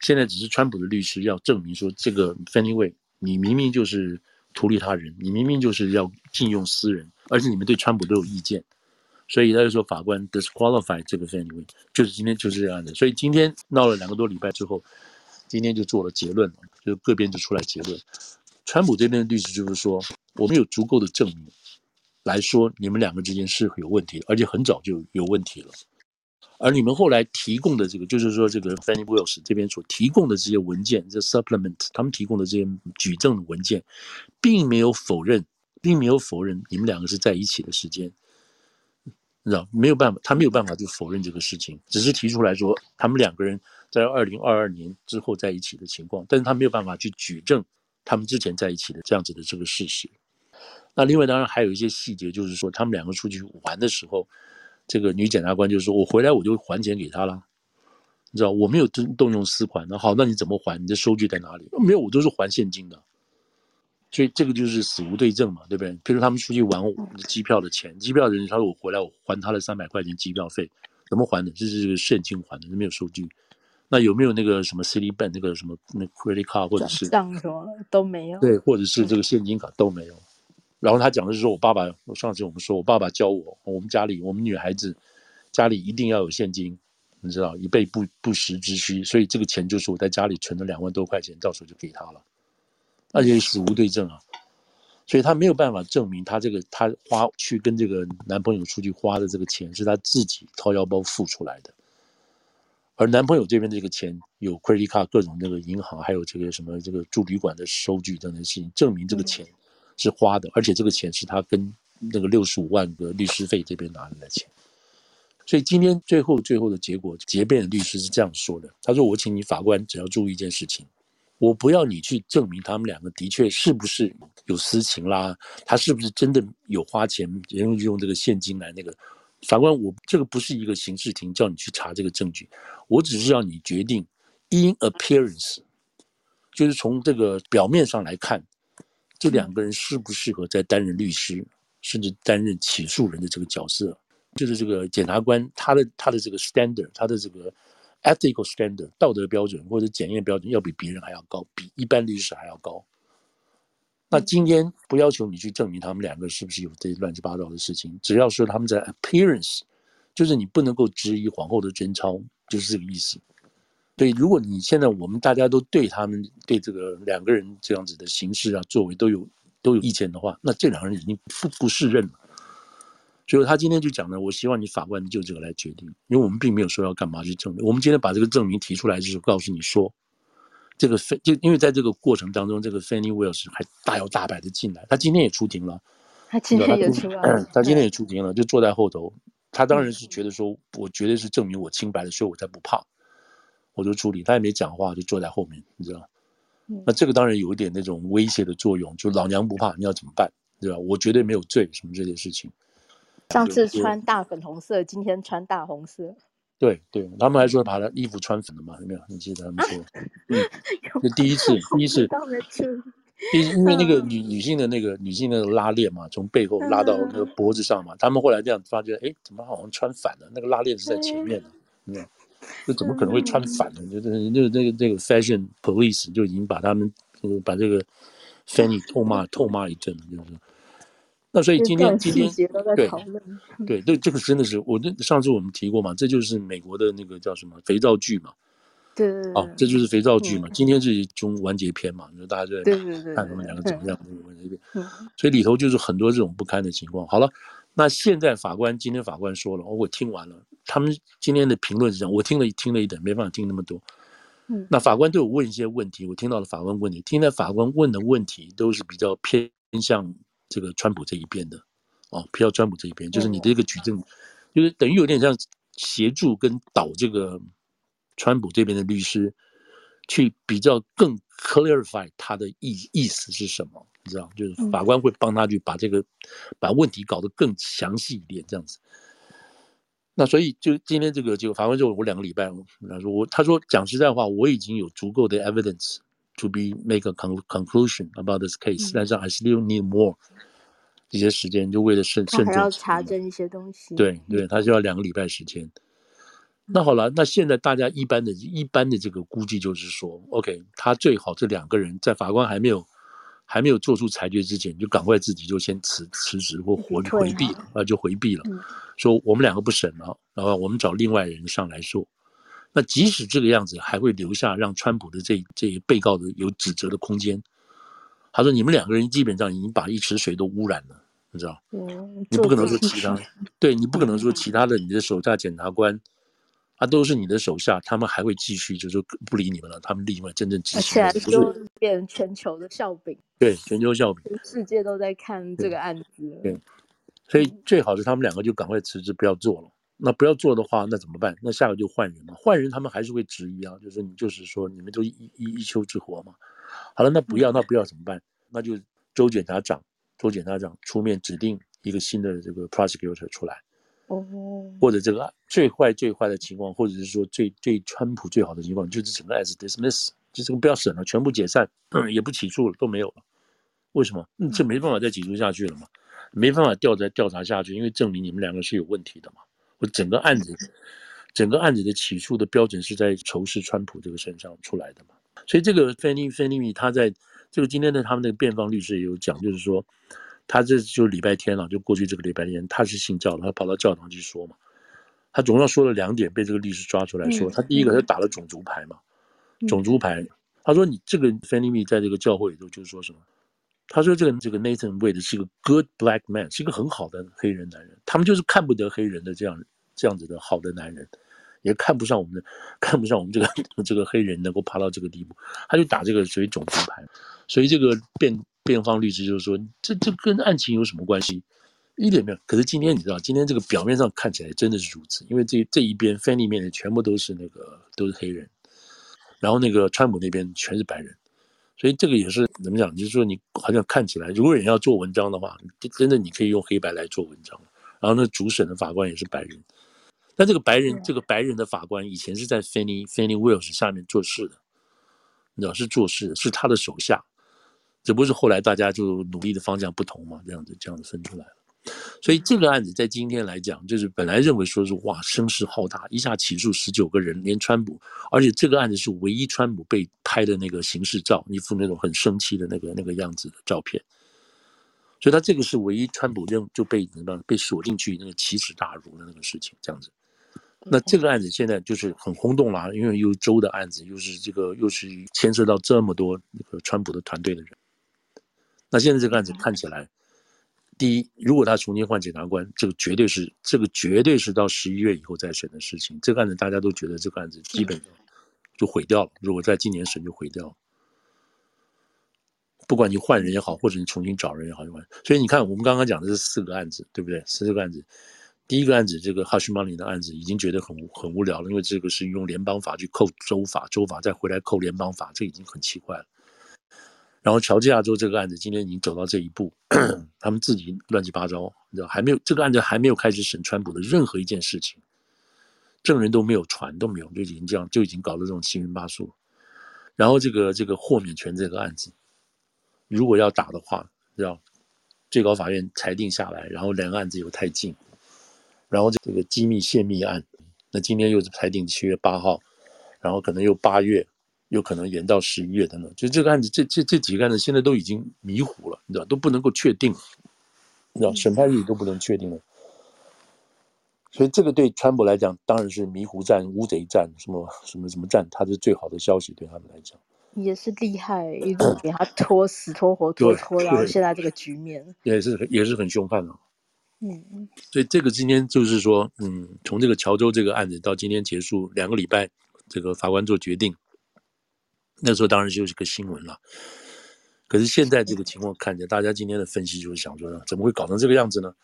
现在只是川普的律师要证明说，这个 Fannie Mae 你明明就是图利他人，你明明就是要禁用私人，而且你们对川普都有意见，所以他就说法官 disqualify 这个 Fannie Mae，就是今天就是这样的。所以今天闹了两个多礼拜之后，今天就做了结论，就各边就出来结论。川普这边的律师就是说，我们有足够的证明。来说，你们两个之间是有问题的，而且很早就有问题了。而你们后来提供的这个，就是说这个 Fanny wills 这边所提供的这些文件，这 supplement 他们提供的这些举证文件，并没有否认，并没有否认你们两个是在一起的时间，你知道没有办法，他没有办法去否认这个事情，只是提出来说他们两个人在二零二二年之后在一起的情况，但是他没有办法去举证他们之前在一起的这样子的这个事实。那另外当然还有一些细节，就是说他们两个出去玩的时候。这个女检察官就说：“我回来我就还钱给他了，你知道我没有动动用私款。那好，那你怎么还？你的收据在哪里？没有，我都是还现金的。所以这个就是死无对证嘛，对不对？比如他们出去玩，机票的钱，机票的人他说我回来我还他了三百块钱机票费，怎么还的？这是现金还的，没有收据。那有没有那个什么 City Bank 那个什么那 credit card 或者是账什么都没有？对，或者是这个现金卡都没有。”然后他讲的是说，我爸爸，我上次我们说我爸爸教我，我们家里我们女孩子家里一定要有现金，你知道，以备不不时之需。所以这个钱就是我在家里存了两万多块钱，到时候就给他了，而且死无对证啊。所以他没有办法证明他这个他花去跟这个男朋友出去花的这个钱是他自己掏腰包付出来的，而男朋友这边这个钱有 credit card 各种那个银行还有这个什么这个住旅馆的收据等等事情证明这个钱。是花的，而且这个钱是他跟那个六十五万个律师费这边拿来的钱，所以今天最后最后的结果，结辩的律师是这样说的：他说，我请你法官只要注意一件事情，我不要你去证明他们两个的确是不是有私情啦，他是不是真的有花钱，用用这个现金来那个。法官，我这个不是一个刑事庭，叫你去查这个证据，我只是让你决定，in appearance，就是从这个表面上来看。这两个人适不适合再担任律师，甚至担任起诉人的这个角色？就是这个检察官他的他的这个 standard，他的这个 ethical standard 道德标准或者检验标准要比别人还要高，比一般律师还要高。那今天不要求你去证明他们两个是不是有这些乱七八糟的事情，只要说他们在 appearance，就是你不能够质疑皇后的贞操，就是这个意思。对，如果你现在我们大家都对他们对这个两个人这样子的形式啊作为都有都有意见的话，那这两个人已经不不适任了。所以他今天就讲呢，我希望你法官就这个来决定，因为我们并没有说要干嘛去证明。我们今天把这个证明提出来，就是告诉你说，这个非就因为在这个过程当中，这个 Fanny Willis 还大摇大摆的进来，他今天也出庭了，他今天也出庭了，他今天也出庭了，就坐在后头。他当然是觉得说，我绝对是证明我清白的，所以我才不怕。我就处理，他也没讲话，就坐在后面，你知道？那这个当然有一点那种威胁的作用，就老娘不怕，你要怎么办？对吧？我绝对没有罪，什么这些事情。上次穿大粉红色，今天穿大红色。对对，他们还说把他衣服穿粉了嘛？有没有？你记得他们说？嗯，就第一次，第一次，第一，因为那个女女性的那个女性的拉链嘛，从背后拉到那个脖子上嘛，他们后来这样发觉，哎，怎么好像穿反了？那个拉链是在前面的，有没有？这怎么可能会穿反呢？就是那个那个那个 fashion police 就已经把他们把这个 Fanny 痛骂痛骂一阵了，就是。那所以今天今天对对这，这个真的是我那上次我们提过嘛，这就是美国的那个叫什么肥皂剧嘛。对。哦，这就是肥皂剧嘛。今天是中完结篇嘛，就大家就在看他们两个怎么样这个完结篇。所以里头就是很多这种不堪的情况。好了。那现在法官今天法官说了，我听完了，他们今天的评论是这样，我听了听了一点，没办法听那么多。嗯，那法官对我问一些问题，我听到了法官问题，听到法官问的问题都是比较偏向这个川普这一边的，哦，偏向川普这一边，就是你的一个举证，就是等于有点像协助跟导这个川普这边的律师，去比较更 clarify 他的意意思是什么。你知道，就是法官会帮他去把这个、嗯、把问题搞得更详细一点，这样子。那所以就今天这个，就法官就我两个礼拜，他说我他说讲实在话，我已经有足够的 evidence to be make a conclusion about this case，、嗯、但是 I still need more 这些时间，就为了慎慎重。还要查证一些东西。对对，他就要两个礼拜时间。嗯、那好了，那现在大家一般的一般的这个估计就是说，OK，他最好这两个人在法官还没有。还没有做出裁决之前，就赶快自己就先辞辞职或回回避了啊，就回避了，说我们两个不审了，然后我们找另外人上来说。那即使这个样子，还会留下让川普的这这些被告的有指责的空间。他说：“你们两个人基本上已经把一池水都污染了，你知道？你不可能说其他，对你不可能说其他的，你的手下检察官啊，都是你的手下，他们还会继续，就是不理你们了。他们另外真正继续，而且就变成全球的笑柄。对，全球笑柄，全世界都在看这个案子。对，对，所以最好是他们两个就赶快辞职，不要做了。那不要做的话，那怎么办？那下个就换人嘛。换人他们还是会质疑啊，就是你就是说你们都一一一丘之貉嘛。好了，那不要，那不要怎么办？那就州检察长，州检察长出面指定一个新的这个 prosecutor 出来。哦，或者这个最坏最坏的情况，或者是说最最川普最好的情况，就是整个案子 dismiss，就这个不要审了，全部解散，嗯，也不起诉了，都没有了。为什么？嗯，这没办法再起诉下去了嘛，没办法调查调查下去，因为证明你们两个是有问题的嘛。我整个案子，整个案子的起诉的标准是在仇视川普这个身上出来的嘛。所以这个 Fannie Fannie 他在这个今天的他们那个辩方律师也有讲，就是说。他这就礼拜天了，就过去这个礼拜天，他是信教的，他跑到教堂去说嘛。他总共说了两点，被这个律师抓出来说。他第一个，他打了种族牌嘛，种族牌。他说你这个 Fannie Mae 在这个教会里头就是说什么？他说这个这个 Nathan Wade 是一个 good black man，是一个很好的黑人男人。他们就是看不得黑人的这样这样子的好的男人，也看不上我们的，看不上我们这个 这个黑人能够爬到这个地步。他就打这个属于种族牌，所以这个辩。辩方律师就是说，这这跟案情有什么关系？一点没有。可是今天你知道，今天这个表面上看起来真的是如此，因为这这一边 Fannie 面的全部都是那个都是黑人，然后那个川普那边全是白人，所以这个也是怎么讲？就是说你好像看起来，如果人要做文章的话，真的你可以用黑白来做文章。然后那主审的法官也是白人，但这个白人这个白人的法官以前是在 Fannie Fannie Willis 下面做事的，你知道是做事的，是他的手下。这不是后来大家就努力的方向不同嘛？这样子这样子分出来了，所以这个案子在今天来讲，就是本来认为说是哇声势浩大，一下起诉十九个人，连川普，而且这个案子是唯一川普被拍的那个刑事照，一副那种很生气的那个那个样子的照片，所以他这个是唯一川普认就被怎么样被锁进去那个奇耻大辱的那个事情，这样子。那这个案子现在就是很轰动了，因为又州的案子，又是这个又是牵涉到这么多那个川普的团队的人。那现在这个案子看起来，第一，如果他重新换检察官，这个绝对是这个绝对是到十一月以后再审的事情。这个案子大家都觉得这个案子基本上就毁掉了。如果在今年审就毁掉了，不管你换人也好，或者你重新找人也好，所以你看，我们刚刚讲的是四个案子，对不对？四个案子，第一个案子这个 Hush Money 的案子已经觉得很很无聊了，因为这个是用联邦法去扣州法，州法再回来扣联邦法，这已经很奇怪了。然后乔治亚州这个案子今天已经走到这一步，他们自己乱七八糟，你知道还没有这个案子还没有开始审川普的任何一件事情，证人都没有传都没有，就已经这样就已经搞得这种七荤八素。然后这个这个豁免权这个案子，如果要打的话，知道最高法院裁定下来，然后两个案子又太近，然后这个机密泄密案，那今天又是裁定七月八号，然后可能又八月。有可能延到十一月等等，就这个案子，这这这几个案子现在都已经迷糊了，你知道都不能够确定，你知道审判日都不能确定了，所以这个对川普来讲当然是迷糊战、乌贼战，什么什么什么战，他是最好的消息对他们来讲，也是厉害，一直 给他拖死拖活拖拖到现在这个局面，也是也是很凶悍的，嗯，所以这个今天就是说，嗯，从这个乔州这个案子到今天结束两个礼拜，这个法官做决定。那时候当然就是个新闻了，可是现在这个情况看着，大家今天的分析就是想说，怎么会搞成这个样子呢？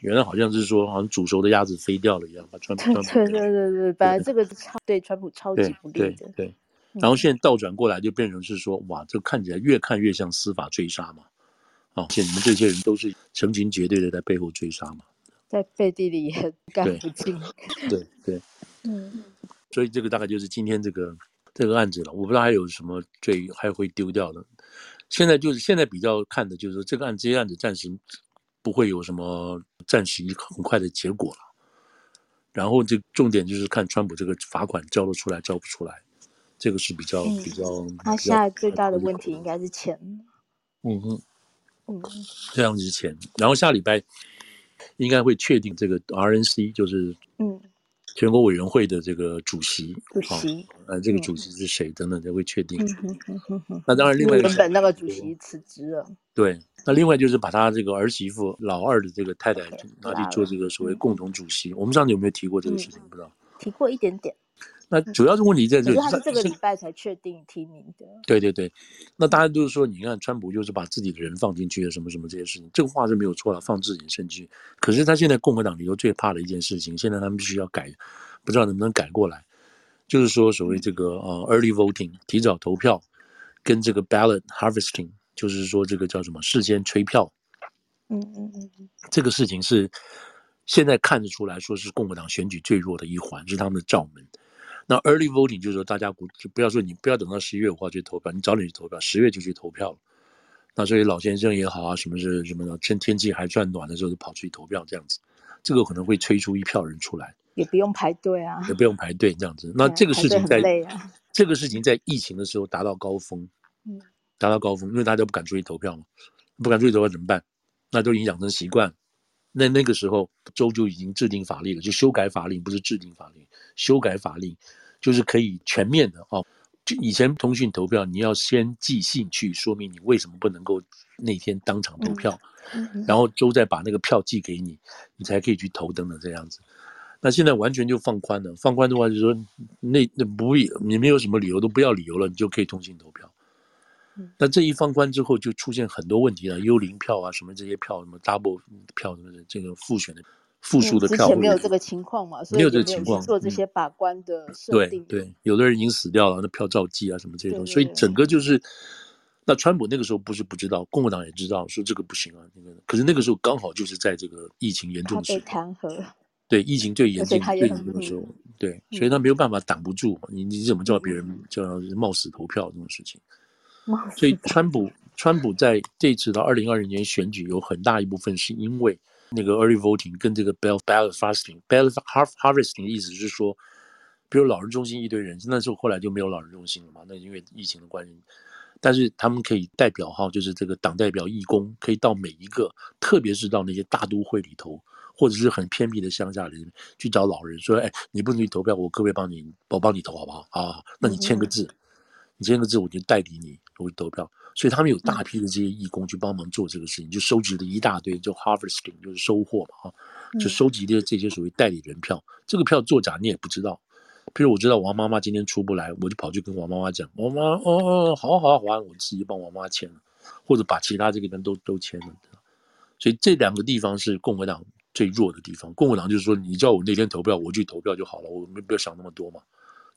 原来好像是说，好像煮熟的鸭子飞掉了一样，把川 普。对对对对对，本来这个超对川普超级不利的。对，对，然后现在倒转过来，就变成是说，哇，这看起来越看越像司法追杀嘛。哦，且你们这些人都是成群结队的在背后追杀嘛，在背地里也 干不净。对对，嗯，所以这个大概就是今天这个。这个案子了，我不知道还有什么罪还会丢掉的。现在就是现在比较看的就是，这个案这些案子暂时不会有什么暂时很快的结果了。然后这重点就是看川普这个罚款交得出来交不出来，这个是比较、嗯、比较。他现在最大的问题应该是钱。嗯哼，嗯，这样子是钱。然后下礼拜应该会确定这个 RNC，就是嗯。全国委员会的这个主席，主席，呃，这个主席是谁？等等，才会确定。嗯、那当然，另外原本那个主席辞职了。对，那另外就是把他这个儿媳妇老二的这个太太拿去做这个所谓共同主席。我们上次有没有提过这个事情？不知道。提过一点点。那主要的问题在这里，嗯、他是这个礼拜才确定提名的。对对对，那大家都是说，你看川普就是把自己的人放进去了，什么什么这些事情，这个话是没有错了，放自己进去。可是他现在共和党里头最怕的一件事情，现在他们必须要改，不知道能不能改过来，就是说所谓这个呃 early voting 提早投票，跟这个 ballot harvesting，就是说这个叫什么事先催票。嗯嗯嗯嗯，这个事情是现在看得出来说是共和党选举最弱的一环，是他们的罩门。那 early voting 就是说大家不就不要说你不要等到十一月五号去投票，你早点去投票，十月就去投票了。那所以老先生也好啊，什么是什么的，趁天气还算暖的时候就跑出去投票这样子，这个可能会催出一票人出来，也不用排队啊，也不用排队这样子。那这个事情在、啊、这个事情在疫情的时候达到高峰，嗯，达到高峰，因为大家都不敢出去投票嘛，不敢出去投票怎么办？那都已经养成习惯，那那个时候州就已经制定法令了，就修改法令，不是制定法令，修改法令，就是可以全面的哦。就以前通讯投票，你要先寄信去说明你为什么不能够那天当场投票，嗯嗯、然后州再把那个票寄给你，你才可以去投等等这样子。那现在完全就放宽了，放宽的话就是说，那那不必你没有什么理由都不要理由了，你就可以通信投票。那这一放宽之后，就出现很多问题了，幽灵票啊，什么这些票，什么 double 票什么的，这个复选的复数的票，之前没有这个情况嘛，所以没有这个情况做这些把关的设定。对对，有的人已经死掉了，那票照寄啊，什么这些东西，所以整个就是，那川普那个时候不是不知道，共和党也知道说这个不行啊，那个，可是那个时候刚好就是在这个疫情严重的时候，被弹劾，对，疫情最严重最严重的时候，对，所以他没有办法挡不住嘛，你你怎么叫别人叫冒死投票这种事情？所以，川普川普在这次的二零二零年选举有很大一部分是因为那个 early voting 跟这个 ballot harvesting ballot harvesting 的意思是说，比如老人中心一堆人，那时候后来就没有老人中心了嘛，那因为疫情的关系，但是他们可以代表哈，就是这个党代表义工可以到每一个，特别是到那些大都会里头，或者是很偏僻的乡下里去找老人，说，哎，你不能去投票，我可不可以帮你，我帮你投好不好？啊，那你签个字。嗯你签个字，我就代理你，我就投票。所以他们有大批的这些义工去帮忙做这个事情，就收集了一大堆，就 harvesting 就是收获嘛，哈，就收集的这些所谓代理人票。这个票作假你也不知道。譬如我知道王妈妈今天出不来，我就跑去跟王妈妈讲，王妈哦哦，好好好啊，我自己帮王妈妈签了，或者把其他这个人都都签了。所以这两个地方是共和党最弱的地方。共和党就是说，你叫我那天投票，我去投票就好了，我没必要想那么多嘛，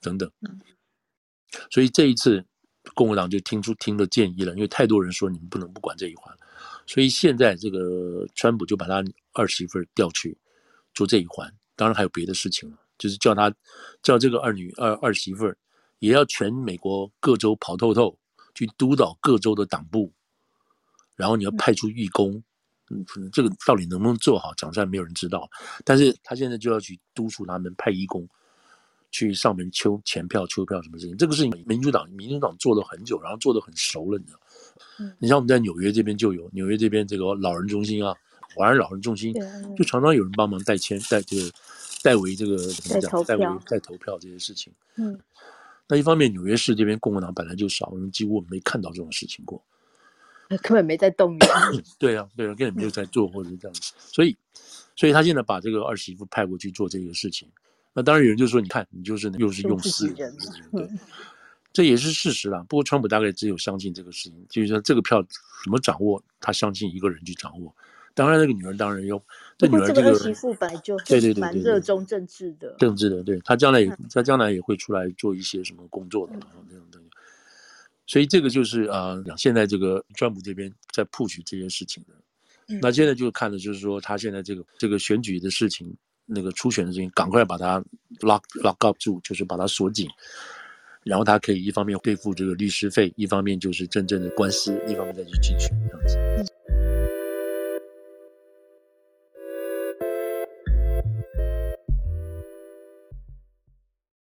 等等。所以这一次，共和党就听出听了建议了，因为太多人说你们不能不管这一环，所以现在这个川普就把他二媳妇调去做这一环，当然还有别的事情了，就是叫他叫这个二女二二媳妇也要全美国各州跑透透，去督导各州的党部，然后你要派出义工，嗯，这个到底能不能做好，讲出来没有人知道，但是他现在就要去督促他们派义工。去上门抽钱票、抽票什么事情？这个事情民主党民主党做了很久，然后做的很熟了，你知道？嗯，你像我们在纽约这边就有纽约这边这个老人中心啊，华人老人中心，就常常有人帮忙代签、代这个代为这个怎么讲？代为代投票这些事情。嗯，那一方面纽约市这边共和党本来就少，我们几乎没看到这种事情过，根本没在动员。对啊，对啊，根本没有在做或者是这样子，所以，所以他现在把这个二媳妇派过去做这个事情。那当然有人就说，你看你就是又是用私人，对，这也是事实啦。不过川普大概只有相信这个事情，就是说这个票怎么掌握，他相信一个人去掌握。当然那个女儿当然要，这女儿这个儿媳妇本来就对对对蛮热衷政治的，政治的，对，他将来也他将来也会出来做一些什么工作的那种东西。所以这个就是啊，现在这个川普这边在 push 这些事情的。那现在就看的就是说他现在这个这个选举的事情。那个初选的事情，赶快把它 lock lock up 住，就是把它锁紧，然后他可以一方面对付这个律师费，一方面就是真正的官司，一方面再去竞选这样子。